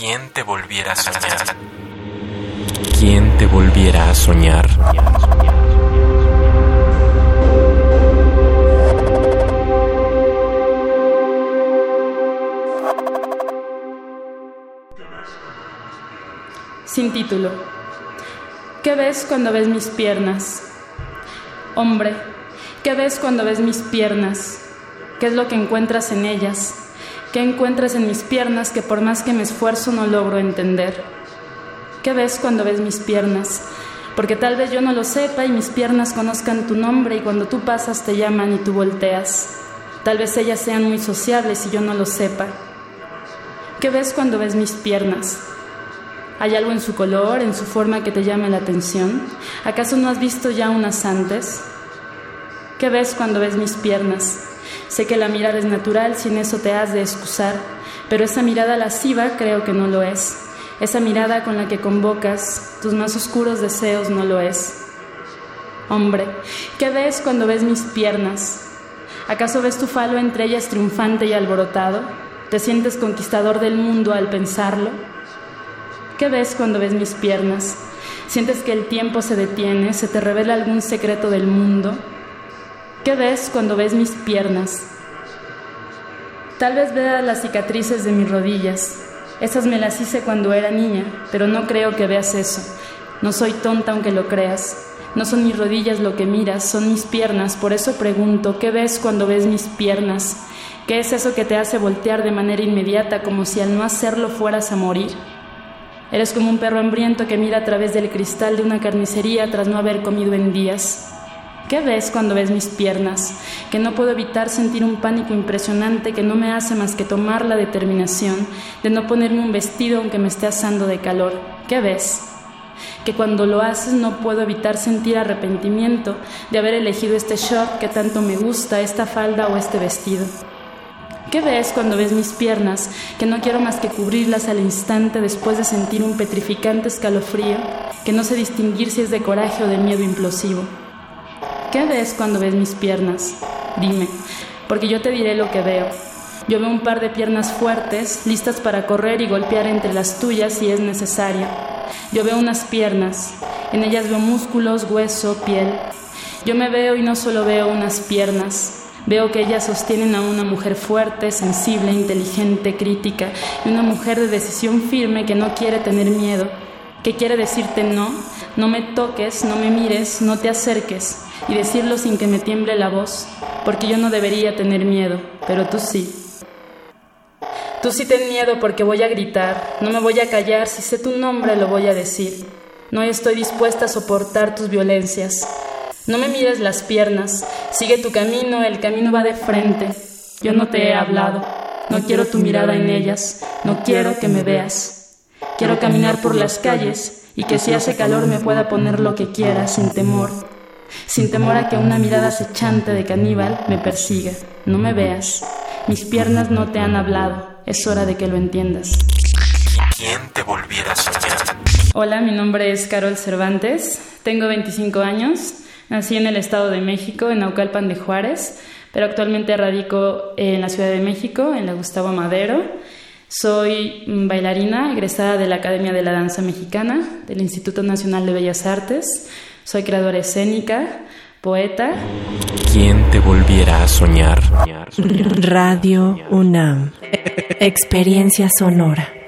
¿Quién te volviera a soñar? ¿Quién te volviera a soñar? Sin título. ¿Qué ves cuando ves mis piernas? Hombre, ¿qué ves cuando ves mis piernas? ¿Qué es lo que encuentras en ellas? ¿Qué encuentras en mis piernas que por más que me esfuerzo no logro entender? ¿Qué ves cuando ves mis piernas? Porque tal vez yo no lo sepa y mis piernas conozcan tu nombre y cuando tú pasas te llaman y tú volteas. Tal vez ellas sean muy sociables y yo no lo sepa. ¿Qué ves cuando ves mis piernas? ¿Hay algo en su color, en su forma que te llame la atención? ¿Acaso no has visto ya unas antes? ¿Qué ves cuando ves mis piernas? Sé que la mirada es natural, sin eso te has de excusar, pero esa mirada lasciva creo que no lo es. Esa mirada con la que convocas tus más oscuros deseos no lo es. Hombre, ¿qué ves cuando ves mis piernas? ¿Acaso ves tu falo entre ellas triunfante y alborotado? ¿Te sientes conquistador del mundo al pensarlo? ¿Qué ves cuando ves mis piernas? ¿Sientes que el tiempo se detiene? ¿Se te revela algún secreto del mundo? ¿Qué ves cuando ves mis piernas? Tal vez veas las cicatrices de mis rodillas. Esas me las hice cuando era niña, pero no creo que veas eso. No soy tonta aunque lo creas. No son mis rodillas lo que miras, son mis piernas. Por eso pregunto, ¿qué ves cuando ves mis piernas? ¿Qué es eso que te hace voltear de manera inmediata como si al no hacerlo fueras a morir? Eres como un perro hambriento que mira a través del cristal de una carnicería tras no haber comido en días. ¿Qué ves cuando ves mis piernas? Que no puedo evitar sentir un pánico impresionante que no me hace más que tomar la determinación de no ponerme un vestido aunque me esté asando de calor. ¿Qué ves? Que cuando lo haces no puedo evitar sentir arrepentimiento de haber elegido este short que tanto me gusta, esta falda o este vestido. ¿Qué ves cuando ves mis piernas, que no quiero más que cubrirlas al instante después de sentir un petrificante escalofrío, que no sé distinguir si es de coraje o de miedo implosivo? ¿Qué ves cuando ves mis piernas? Dime, porque yo te diré lo que veo. Yo veo un par de piernas fuertes, listas para correr y golpear entre las tuyas si es necesario. Yo veo unas piernas, en ellas veo músculos, hueso, piel. Yo me veo y no solo veo unas piernas, veo que ellas sostienen a una mujer fuerte, sensible, inteligente, crítica, y una mujer de decisión firme que no quiere tener miedo, que quiere decirte no, no me toques, no me mires, no te acerques, y decirlo sin que me tiemble la voz, porque yo no debería tener miedo, pero tú sí. Tú sí ten miedo porque voy a gritar, no me voy a callar, si sé tu nombre lo voy a decir. No estoy dispuesta a soportar tus violencias. No me mires las piernas, sigue tu camino, el camino va de frente. Yo no te he hablado, no quiero tu mirada en ellas, no quiero que me veas. Quiero caminar por las calles y que si hace calor me pueda poner lo que quiera sin temor, sin temor a que una mirada acechante de caníbal me persiga. No me veas, mis piernas no te han hablado, es hora de que lo entiendas. ¿Quién te volviera a soñar? Hola, mi nombre es Carol Cervantes, tengo 25 años, nací en el Estado de México, en Naucalpan de Juárez, pero actualmente radico en la Ciudad de México, en la Gustavo Madero. Soy bailarina egresada de la Academia de la Danza Mexicana, del Instituto Nacional de Bellas Artes. Soy creadora escénica, poeta. ¿Quién te volviera a soñar? Radio UNAM. Experiencia sonora.